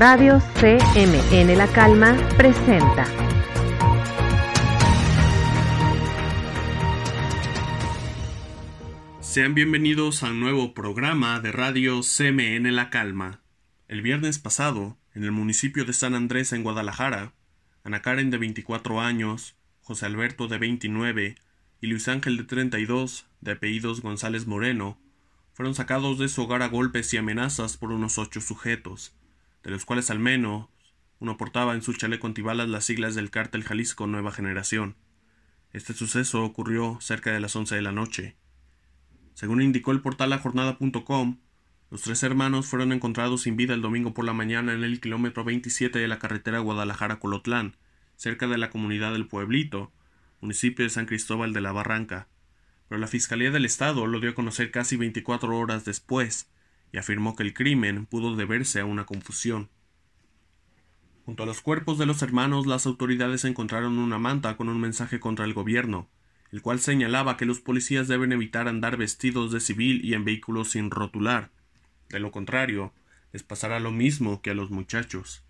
Radio CMN La Calma presenta. Sean bienvenidos a un nuevo programa de Radio CMN La Calma. El viernes pasado, en el municipio de San Andrés en Guadalajara, Ana Karen de 24 años, José Alberto de 29 y Luis Ángel de 32, de apellidos González Moreno, fueron sacados de su hogar a golpes y amenazas por unos ocho sujetos, de los cuales al menos uno portaba en su chaleco antibalas las siglas del cártel Jalisco Nueva Generación. Este suceso ocurrió cerca de las once de la noche. Según indicó el portal lajornada.com, los tres hermanos fueron encontrados sin vida el domingo por la mañana en el kilómetro 27 de la carretera Guadalajara-Colotlán, cerca de la comunidad del Pueblito, municipio de San Cristóbal de la Barranca. Pero la Fiscalía del Estado lo dio a conocer casi 24 horas después y afirmó que el crimen pudo deberse a una confusión. Junto a los cuerpos de los hermanos, las autoridades encontraron una manta con un mensaje contra el gobierno, el cual señalaba que los policías deben evitar andar vestidos de civil y en vehículos sin rotular. De lo contrario, les pasará lo mismo que a los muchachos.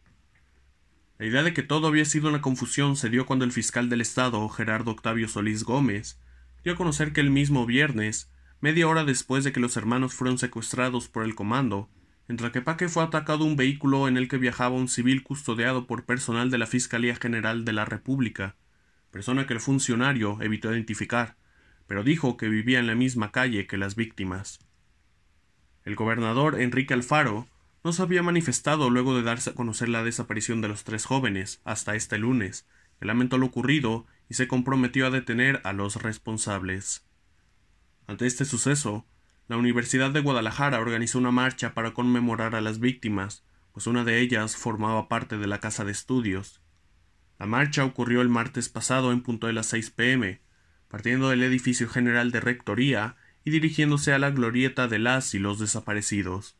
La idea de que todo había sido una confusión se dio cuando el fiscal del Estado, Gerardo Octavio Solís Gómez, dio a conocer que el mismo viernes, media hora después de que los hermanos fueron secuestrados por el comando, en Tlaquepaque fue atacado un vehículo en el que viajaba un civil custodiado por personal de la Fiscalía General de la República, persona que el funcionario evitó identificar, pero dijo que vivía en la misma calle que las víctimas. El gobernador Enrique Alfaro no se había manifestado luego de darse a conocer la desaparición de los tres jóvenes hasta este lunes, que lamentó lo ocurrido y se comprometió a detener a los responsables. Ante este suceso, la Universidad de Guadalajara organizó una marcha para conmemorar a las víctimas, pues una de ellas formaba parte de la casa de estudios. La marcha ocurrió el martes pasado en punto de las 6 pm, partiendo del edificio general de Rectoría y dirigiéndose a la glorieta de las y los desaparecidos.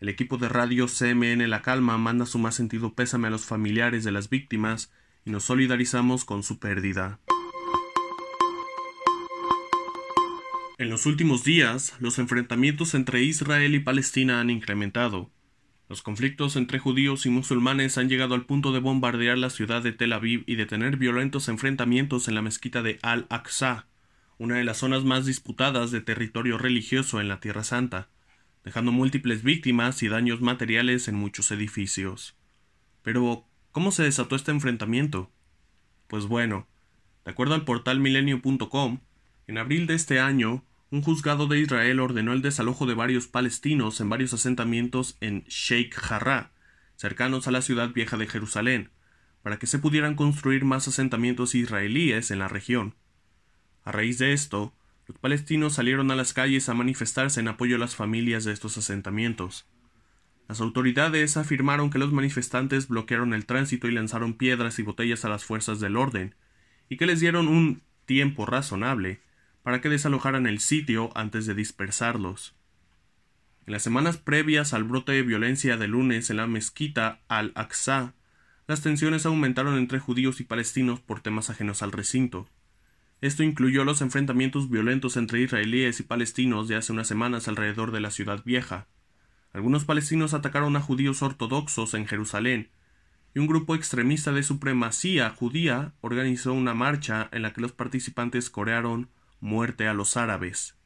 El equipo de radio CMN La Calma manda su más sentido pésame a los familiares de las víctimas y nos solidarizamos con su pérdida. En los últimos días, los enfrentamientos entre Israel y Palestina han incrementado. Los conflictos entre judíos y musulmanes han llegado al punto de bombardear la ciudad de Tel Aviv y de tener violentos enfrentamientos en la mezquita de Al-Aqsa, una de las zonas más disputadas de territorio religioso en la Tierra Santa, dejando múltiples víctimas y daños materiales en muchos edificios. Pero, ¿cómo se desató este enfrentamiento? Pues bueno, de acuerdo al portal milenio.com, en abril de este año, un juzgado de Israel ordenó el desalojo de varios palestinos en varios asentamientos en Sheikh Jarrah, cercanos a la ciudad vieja de Jerusalén, para que se pudieran construir más asentamientos israelíes en la región. A raíz de esto, los palestinos salieron a las calles a manifestarse en apoyo a las familias de estos asentamientos. Las autoridades afirmaron que los manifestantes bloquearon el tránsito y lanzaron piedras y botellas a las fuerzas del orden, y que les dieron un tiempo razonable para que desalojaran el sitio antes de dispersarlos. En las semanas previas al brote de violencia de lunes en la mezquita al-Aqsa, las tensiones aumentaron entre judíos y palestinos por temas ajenos al recinto. Esto incluyó los enfrentamientos violentos entre israelíes y palestinos de hace unas semanas alrededor de la ciudad vieja. Algunos palestinos atacaron a judíos ortodoxos en Jerusalén, y un grupo extremista de supremacía judía organizó una marcha en la que los participantes corearon muerte a los árabes.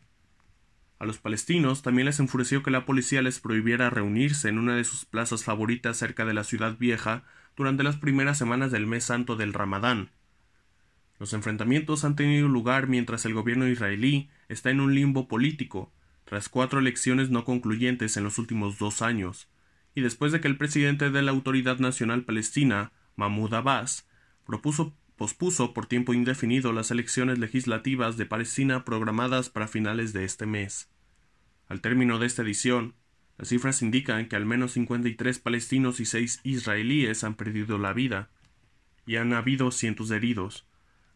A los palestinos también les enfureció que la policía les prohibiera reunirse en una de sus plazas favoritas cerca de la ciudad vieja durante las primeras semanas del mes santo del Ramadán. Los enfrentamientos han tenido lugar mientras el gobierno israelí está en un limbo político, tras cuatro elecciones no concluyentes en los últimos dos años, y después de que el presidente de la Autoridad Nacional Palestina, Mahmoud Abbas, propuso, pospuso por tiempo indefinido las elecciones legislativas de Palestina programadas para finales de este mes. Al término de esta edición, las cifras indican que al menos 53 palestinos y seis israelíes han perdido la vida, y han habido cientos de heridos,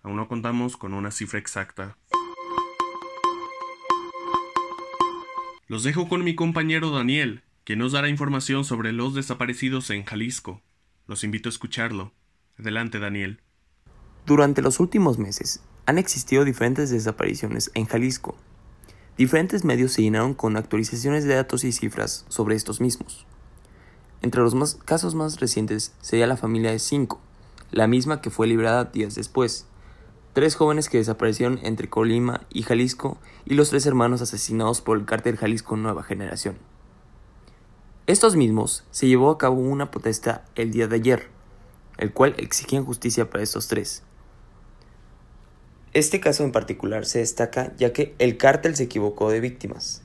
Aún no contamos con una cifra exacta. Los dejo con mi compañero Daniel, que nos dará información sobre los desaparecidos en Jalisco. Los invito a escucharlo. Adelante, Daniel. Durante los últimos meses han existido diferentes desapariciones en Jalisco. Diferentes medios se llenaron con actualizaciones de datos y cifras sobre estos mismos. Entre los casos más recientes sería la familia de cinco, la misma que fue librada días después. Tres jóvenes que desaparecieron entre Colima y Jalisco y los tres hermanos asesinados por el cártel Jalisco Nueva Generación. Estos mismos se llevó a cabo una protesta el día de ayer, el cual exigían justicia para estos tres. Este caso en particular se destaca ya que el cártel se equivocó de víctimas.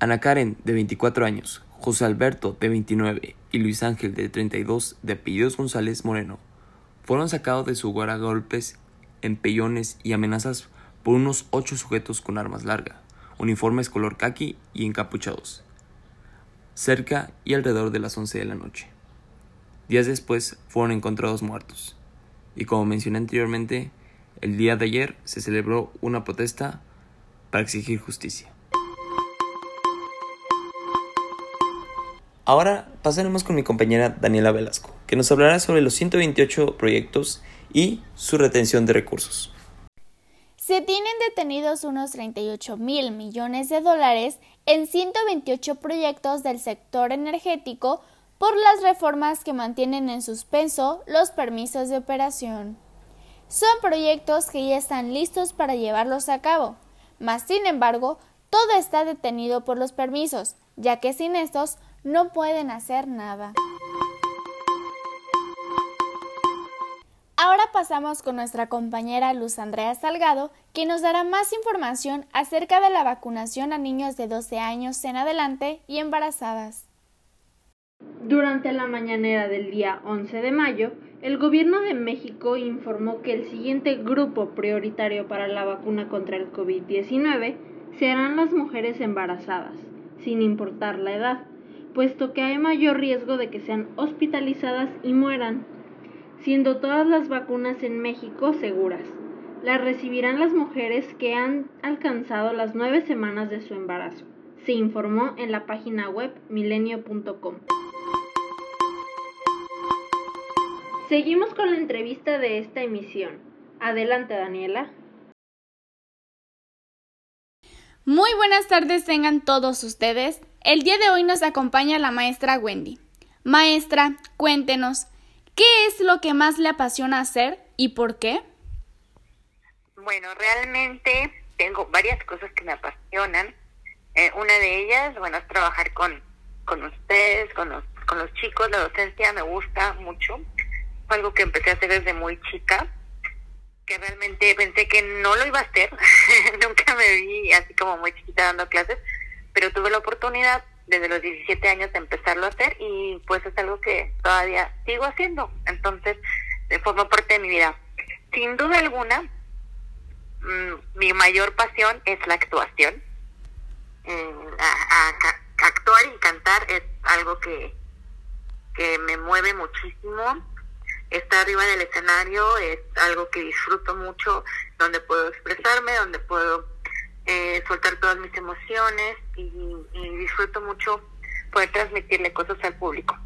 Ana Karen, de 24 años, José Alberto, de 29, y Luis Ángel, de 32, de apellidos González Moreno, fueron sacados de su hogar a golpes, empellones y amenazas por unos ocho sujetos con armas largas, uniformes color khaki y encapuchados, cerca y alrededor de las 11 de la noche. Días después fueron encontrados muertos, y como mencioné anteriormente, el día de ayer se celebró una protesta para exigir justicia. Ahora pasaremos con mi compañera Daniela Velasco, que nos hablará sobre los 128 proyectos y su retención de recursos. Se tienen detenidos unos 38 mil millones de dólares en 128 proyectos del sector energético por las reformas que mantienen en suspenso los permisos de operación. Son proyectos que ya están listos para llevarlos a cabo, mas sin embargo, todo está detenido por los permisos, ya que sin estos no pueden hacer nada. Ahora pasamos con nuestra compañera Luz Andrea Salgado, que nos dará más información acerca de la vacunación a niños de 12 años en adelante y embarazadas. Durante la mañanera del día 11 de mayo, el Gobierno de México informó que el siguiente grupo prioritario para la vacuna contra el COVID-19 serán las mujeres embarazadas, sin importar la edad, puesto que hay mayor riesgo de que sean hospitalizadas y mueran, siendo todas las vacunas en México seguras. Las recibirán las mujeres que han alcanzado las nueve semanas de su embarazo, se informó en la página web milenio.com. Seguimos con la entrevista de esta emisión. Adelante, Daniela. Muy buenas tardes tengan todos ustedes. El día de hoy nos acompaña la maestra Wendy. Maestra, cuéntenos, ¿qué es lo que más le apasiona hacer y por qué? Bueno, realmente tengo varias cosas que me apasionan. Eh, una de ellas, bueno, es trabajar con, con ustedes, con los, con los chicos. La docencia me gusta mucho algo que empecé a hacer desde muy chica, que realmente pensé que no lo iba a hacer, nunca me vi así como muy chiquita dando clases, pero tuve la oportunidad desde los 17 años de empezarlo a hacer y pues es algo que todavía sigo haciendo, entonces forma parte de mi vida. Sin duda alguna, mm, mi mayor pasión es la actuación. Mm, actuar y cantar es algo que, que me mueve muchísimo estar arriba del escenario es algo que disfruto mucho, donde puedo expresarme, donde puedo eh, soltar todas mis emociones y, disfruto mucho poder transmitirle cosas al público.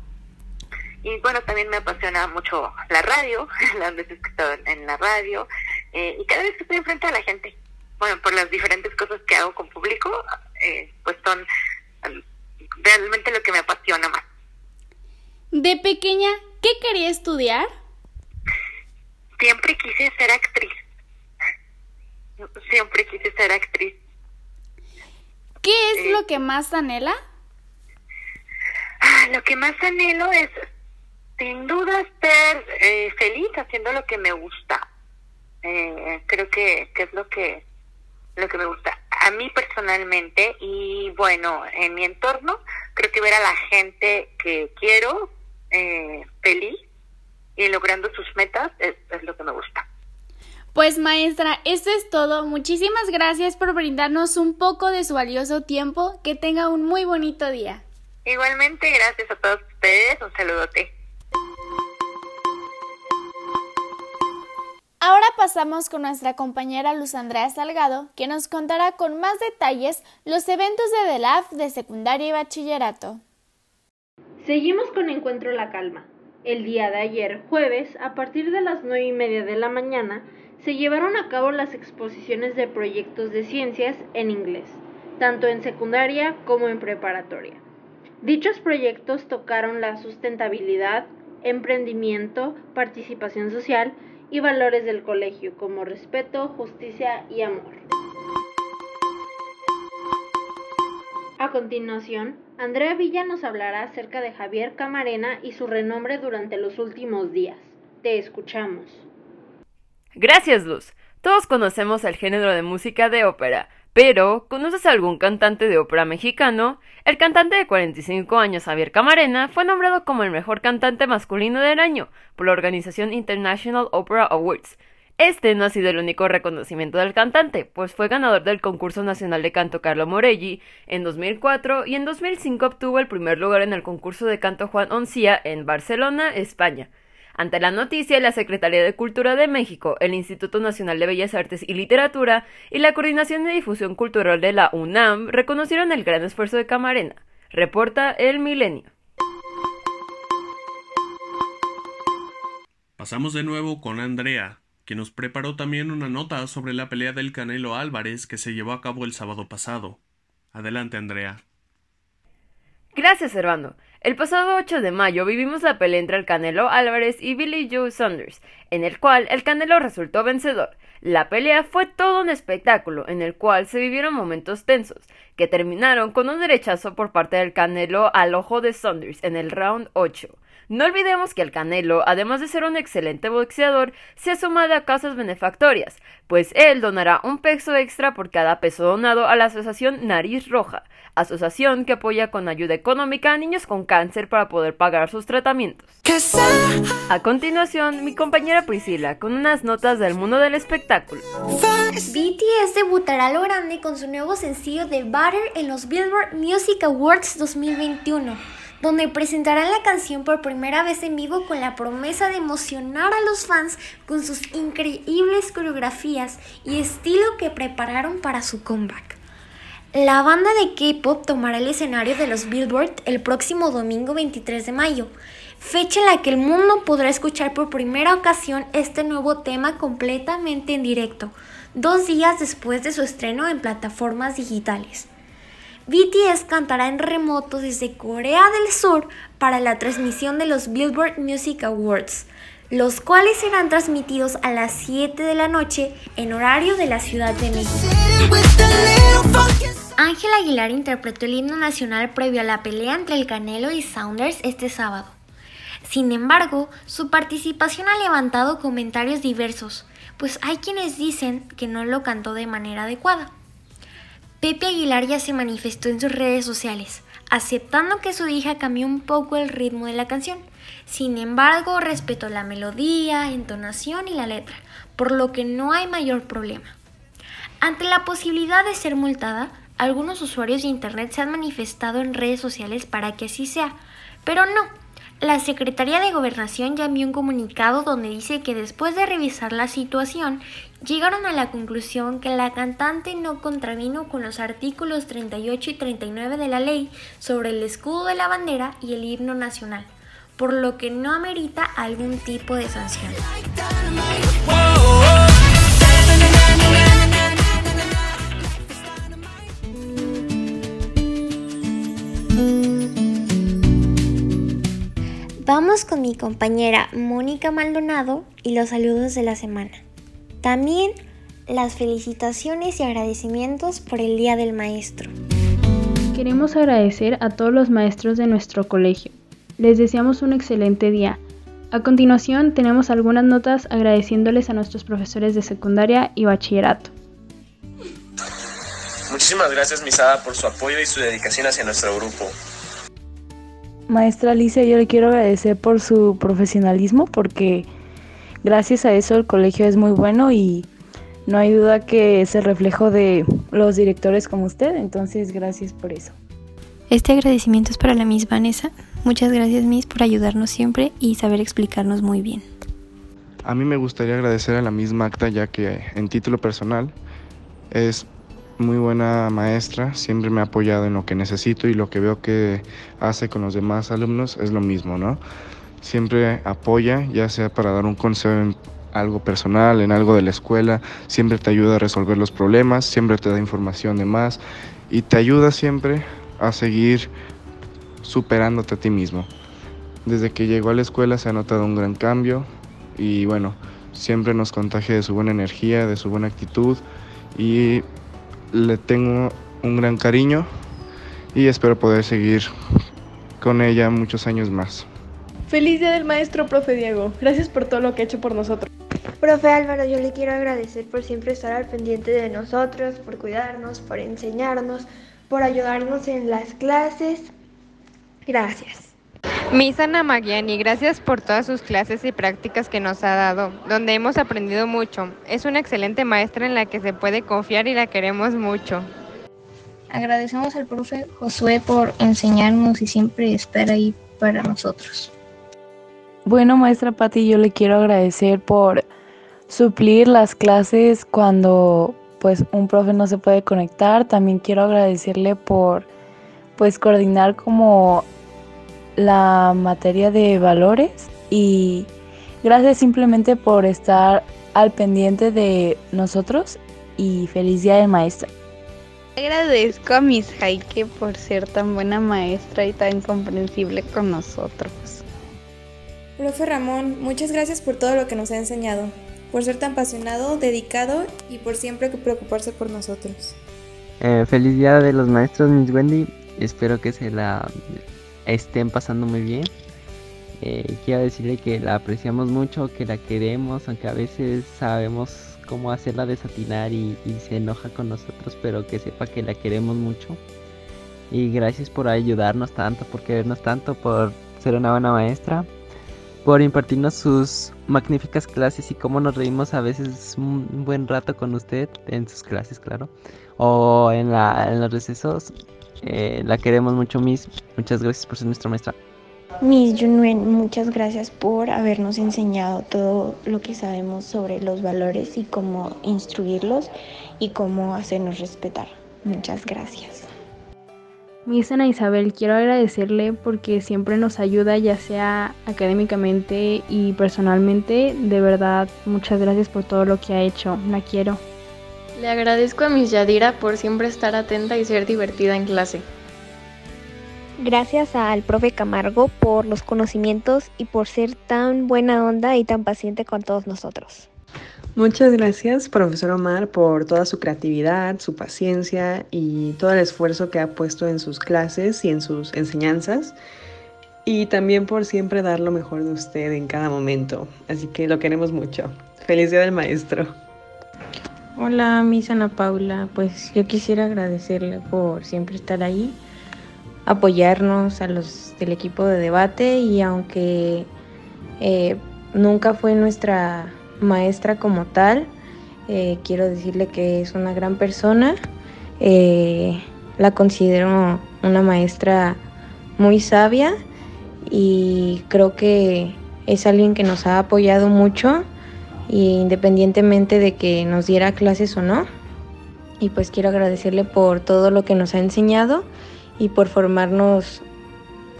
Y bueno, también me apasiona mucho la radio, las veces que he estado en la radio eh, y cada vez que estoy enfrente a la gente, bueno, por las diferentes cosas que hago con público, eh, pues son um, realmente lo que me apasiona más. De pequeña, ¿qué quería estudiar? Siempre quise ser actriz. Siempre quise ser actriz. ¿Qué es lo que más anhela? Ah, lo que más anhelo es, sin duda, ser eh, feliz haciendo lo que me gusta. Eh, creo que, que es lo que lo que me gusta a mí personalmente y bueno en mi entorno creo que ver a la gente que quiero eh, feliz y logrando sus metas es, lo que me gusta. Pues maestra, esto es todo. Muchísimas gracias por brindarnos un poco de su valioso tiempo. Que tenga un muy bonito día. Igualmente, gracias a todos ustedes. Un saludote. Ahora pasamos con nuestra compañera Luz Andrea Salgado, que nos contará con más detalles los eventos de DELAF de secundaria y bachillerato. Seguimos con Encuentro La Calma. El día de ayer, jueves, a partir de las nueve y media de la mañana, se llevaron a cabo las exposiciones de proyectos de ciencias en inglés, tanto en secundaria como en preparatoria. Dichos proyectos tocaron la sustentabilidad, emprendimiento, participación social y valores del colegio como respeto, justicia y amor. A continuación, Andrea Villa nos hablará acerca de Javier Camarena y su renombre durante los últimos días. Te escuchamos. Gracias, Luz. Todos conocemos el género de música de ópera, pero ¿conoces algún cantante de ópera mexicano? El cantante de 45 años Javier Camarena fue nombrado como el mejor cantante masculino del año por la organización International Opera Awards. Este no ha sido el único reconocimiento del cantante, pues fue ganador del concurso nacional de canto Carlo Morelli en 2004 y en 2005 obtuvo el primer lugar en el concurso de canto Juan Oncía en Barcelona, España. Ante la noticia, la Secretaría de Cultura de México, el Instituto Nacional de Bellas Artes y Literatura y la Coordinación de Difusión Cultural de la UNAM reconocieron el gran esfuerzo de Camarena. Reporta El Milenio. Pasamos de nuevo con Andrea, que nos preparó también una nota sobre la pelea del Canelo Álvarez que se llevó a cabo el sábado pasado. Adelante, Andrea. Gracias, Servando. El pasado 8 de mayo vivimos la pelea entre el Canelo Álvarez y Billy Joe Saunders, en el cual el Canelo resultó vencedor. La pelea fue todo un espectáculo, en el cual se vivieron momentos tensos, que terminaron con un derechazo por parte del Canelo al ojo de Saunders en el round 8. No olvidemos que el Canelo, además de ser un excelente boxeador, se ha sumado a causas benefactorias, pues él donará un peso extra por cada peso donado a la Asociación Nariz Roja, asociación que apoya con ayuda económica a niños con cáncer para poder pagar sus tratamientos. A continuación, mi compañera Priscila con unas notas del mundo del espectáculo. BTS debutará a lo grande con su nuevo sencillo de Butter en los Billboard Music Awards 2021 donde presentarán la canción por primera vez en vivo con la promesa de emocionar a los fans con sus increíbles coreografías y estilo que prepararon para su comeback. La banda de K-Pop tomará el escenario de los Billboard el próximo domingo 23 de mayo, fecha en la que el mundo podrá escuchar por primera ocasión este nuevo tema completamente en directo, dos días después de su estreno en plataformas digitales. BTS cantará en remoto desde Corea del Sur para la transmisión de los Billboard Music Awards, los cuales serán transmitidos a las 7 de la noche en horario de la Ciudad de México. Ángel Aguilar interpretó el himno nacional previo a la pelea entre el Canelo y Saunders este sábado. Sin embargo, su participación ha levantado comentarios diversos, pues hay quienes dicen que no lo cantó de manera adecuada. Pepe Aguilar ya se manifestó en sus redes sociales, aceptando que su hija cambió un poco el ritmo de la canción. Sin embargo, respetó la melodía, entonación y la letra, por lo que no hay mayor problema. Ante la posibilidad de ser multada, algunos usuarios de Internet se han manifestado en redes sociales para que así sea, pero no, la Secretaría de Gobernación ya envió un comunicado donde dice que después de revisar la situación, llegaron a la conclusión que la cantante no contravino con los artículos 38 y 39 de la ley sobre el escudo de la bandera y el himno nacional, por lo que no amerita algún tipo de sanción. Vamos con mi compañera Mónica Maldonado y los saludos de la semana. También las felicitaciones y agradecimientos por el Día del Maestro. Queremos agradecer a todos los maestros de nuestro colegio. Les deseamos un excelente día. A continuación tenemos algunas notas agradeciéndoles a nuestros profesores de secundaria y bachillerato. Muchísimas gracias Misada por su apoyo y su dedicación hacia nuestro grupo. Maestra Alicia, yo le quiero agradecer por su profesionalismo porque gracias a eso el colegio es muy bueno y no hay duda que es el reflejo de los directores como usted, entonces gracias por eso. Este agradecimiento es para la Miss Vanessa. Muchas gracias Miss por ayudarnos siempre y saber explicarnos muy bien. A mí me gustaría agradecer a la Miss Magda ya que en título personal es muy buena maestra, siempre me ha apoyado en lo que necesito y lo que veo que hace con los demás alumnos es lo mismo, ¿no? Siempre apoya, ya sea para dar un consejo en algo personal, en algo de la escuela, siempre te ayuda a resolver los problemas, siempre te da información de más y te ayuda siempre a seguir superándote a ti mismo. Desde que llegó a la escuela se ha notado un gran cambio y bueno, siempre nos contagia de su buena energía, de su buena actitud y le tengo un gran cariño y espero poder seguir con ella muchos años más. Feliz Día del Maestro, profe Diego. Gracias por todo lo que ha hecho por nosotros. Profe Álvaro, yo le quiero agradecer por siempre estar al pendiente de nosotros, por cuidarnos, por enseñarnos, por ayudarnos en las clases. Gracias. Miss Ana Magiani, gracias por todas sus clases y prácticas que nos ha dado, donde hemos aprendido mucho. Es una excelente maestra en la que se puede confiar y la queremos mucho. Agradecemos al profe Josué por enseñarnos y siempre estar ahí para nosotros. Bueno, maestra Patti, yo le quiero agradecer por suplir las clases cuando pues un profe no se puede conectar. También quiero agradecerle por pues coordinar como la materia de valores y gracias simplemente por estar al pendiente de nosotros y feliz día del maestro. Agradezco a Miss Jaike por ser tan buena maestra y tan comprensible con nosotros. Profe Ramón, muchas gracias por todo lo que nos ha enseñado, por ser tan apasionado, dedicado y por siempre preocuparse por nosotros. Eh, feliz día de los maestros, Miss Wendy. Espero que se la estén pasando muy bien. Eh, quiero decirle que la apreciamos mucho, que la queremos, aunque a veces sabemos cómo hacerla desatinar y, y se enoja con nosotros, pero que sepa que la queremos mucho. Y gracias por ayudarnos tanto, por querernos tanto, por ser una buena maestra, por impartirnos sus magníficas clases y cómo nos reímos a veces un buen rato con usted en sus clases, claro, o en, la, en los recesos. Eh, la queremos mucho, Miss. Muchas gracias por ser nuestra maestra. Miss Junuen, muchas gracias por habernos enseñado todo lo que sabemos sobre los valores y cómo instruirlos y cómo hacernos respetar. Muchas gracias. Miss Ana Isabel, quiero agradecerle porque siempre nos ayuda, ya sea académicamente y personalmente. De verdad, muchas gracias por todo lo que ha hecho. La quiero. Le agradezco a Miss Yadira por siempre estar atenta y ser divertida en clase. Gracias al profe Camargo por los conocimientos y por ser tan buena onda y tan paciente con todos nosotros. Muchas gracias, profesor Omar, por toda su creatividad, su paciencia y todo el esfuerzo que ha puesto en sus clases y en sus enseñanzas. Y también por siempre dar lo mejor de usted en cada momento. Así que lo queremos mucho. Feliz Día del Maestro. Hola, Miss Ana Paula. Pues yo quisiera agradecerle por siempre estar ahí, apoyarnos a los del equipo de debate y aunque eh, nunca fue nuestra maestra como tal, eh, quiero decirle que es una gran persona. Eh, la considero una maestra muy sabia y creo que es alguien que nos ha apoyado mucho independientemente de que nos diera clases o no. Y pues quiero agradecerle por todo lo que nos ha enseñado y por formarnos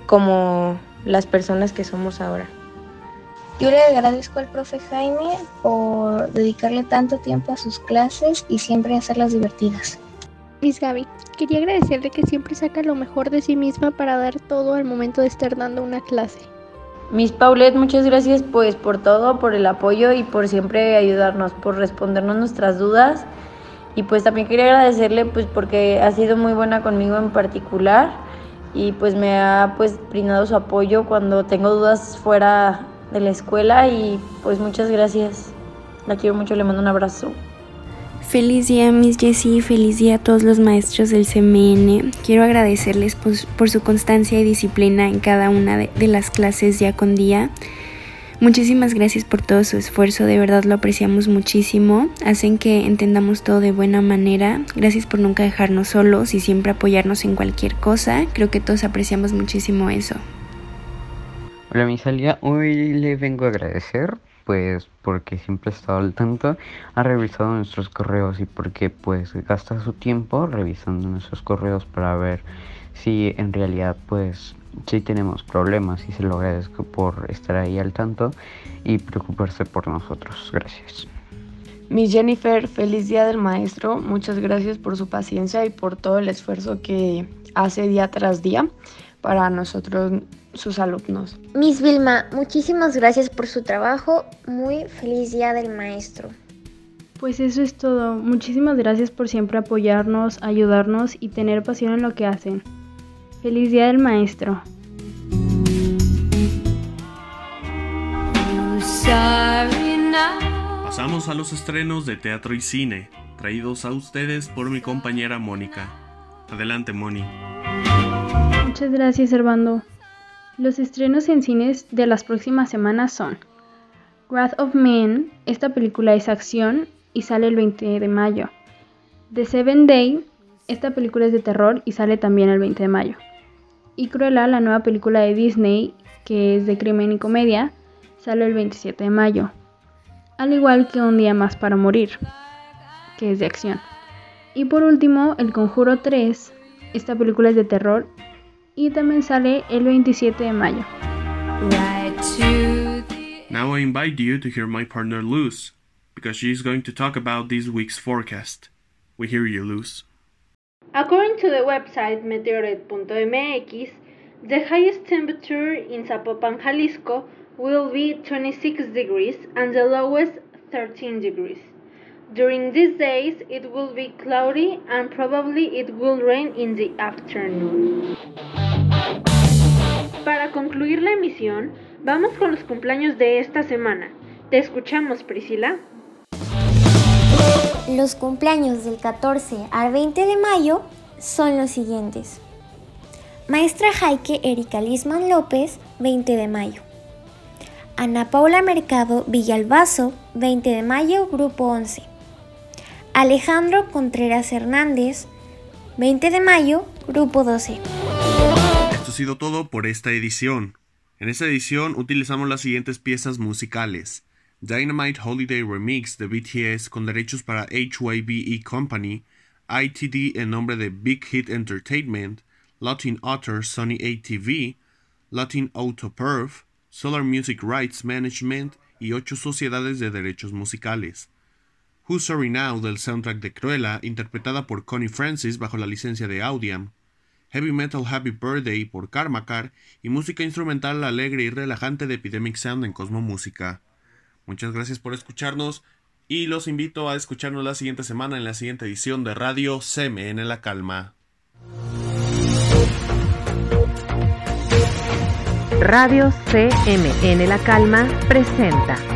como las personas que somos ahora. Yo le agradezco al profe Jaime por dedicarle tanto tiempo a sus clases y siempre hacerlas divertidas. Miss Gaby, quería agradecerle que siempre saca lo mejor de sí misma para dar todo al momento de estar dando una clase. Miss Paulette, muchas gracias pues por todo, por el apoyo y por siempre ayudarnos, por respondernos nuestras dudas. Y pues también quería agradecerle pues porque ha sido muy buena conmigo en particular y pues me ha pues brindado su apoyo cuando tengo dudas fuera de la escuela y pues muchas gracias. La quiero mucho, le mando un abrazo. Feliz día, Miss Jessie, feliz día a todos los maestros del CMN. Quiero agradecerles por, su constancia y disciplina en cada una de, de, las clases día con día. Muchísimas gracias por todo su esfuerzo, de verdad lo apreciamos muchísimo. Hacen que entendamos todo de buena manera. Gracias por nunca dejarnos solos y siempre apoyarnos en cualquier cosa. Creo que todos apreciamos muchísimo eso. Hola, mi Salia. Hoy le vengo a agradecer pues porque siempre ha estado al tanto, ha revisado nuestros correos y porque pues gasta su tiempo revisando nuestros correos para ver si en realidad pues si tenemos problemas y se lo agradezco por estar ahí al tanto y preocuparse por nosotros. Gracias. Miss Jennifer, feliz día del maestro. Muchas gracias por su paciencia y por todo el esfuerzo que hace día tras día para nosotros, sus alumnos. Miss Vilma, muchísimas gracias por su trabajo. Muy feliz día del maestro. Pues eso es todo. Muchísimas gracias por siempre apoyarnos, ayudarnos y tener pasión en lo que hacen. Feliz día del maestro. Pasamos a los estrenos de teatro y cine, traídos a ustedes por mi compañera Mónica. Adelante, Moni. Muchas gracias, Servando. Los estrenos en cines de las próximas semanas son Wrath of Men, esta película es acción y sale el 20 de mayo. The Seven Day, esta película es de terror y sale también el 20 de mayo. Y Cruella, la nueva película de Disney, que es de crimen y comedia, sale el 27 de mayo. Al igual que Un día más para morir, que es de acción. Y por último, El Conjuro 3, esta película es de terror y también sale el 27 de mayo. Now I invite you to hear my partner Luz, because she is going to talk about this week's forecast. We hear you, Luz. According to the website meteorite.mx, the highest temperature in Zapopan, Jalisco will be 26 degrees and the lowest 13 degrees. During these days, it will be cloudy and probably it will rain in the afternoon. Para concluir la emisión, vamos con los cumpleaños de esta semana. ¿Te escuchamos, Priscila? Los cumpleaños del 14 al 20 de mayo son los siguientes. Maestra Jaike Erika Lisman López, 20 de mayo. Ana Paula Mercado Villalbazo, 20 de mayo, Grupo 11. Alejandro Contreras Hernández, 20 de mayo, Grupo 12. Esto ha sido todo por esta edición. En esta edición utilizamos las siguientes piezas musicales. Dynamite Holiday Remix de BTS con derechos para HYBE Company, ITD en nombre de Big Hit Entertainment, Latin Otter Sony ATV, Latin Auto Perf, Solar Music Rights Management y ocho sociedades de derechos musicales. Who's Sorry Now del soundtrack de Cruella, interpretada por Connie Francis bajo la licencia de Audiam, Heavy Metal Happy Birthday por Karmakar y música instrumental alegre y relajante de Epidemic Sound en Cosmo Música. Muchas gracias por escucharnos y los invito a escucharnos la siguiente semana en la siguiente edición de Radio CMN La Calma. Radio CMN La Calma presenta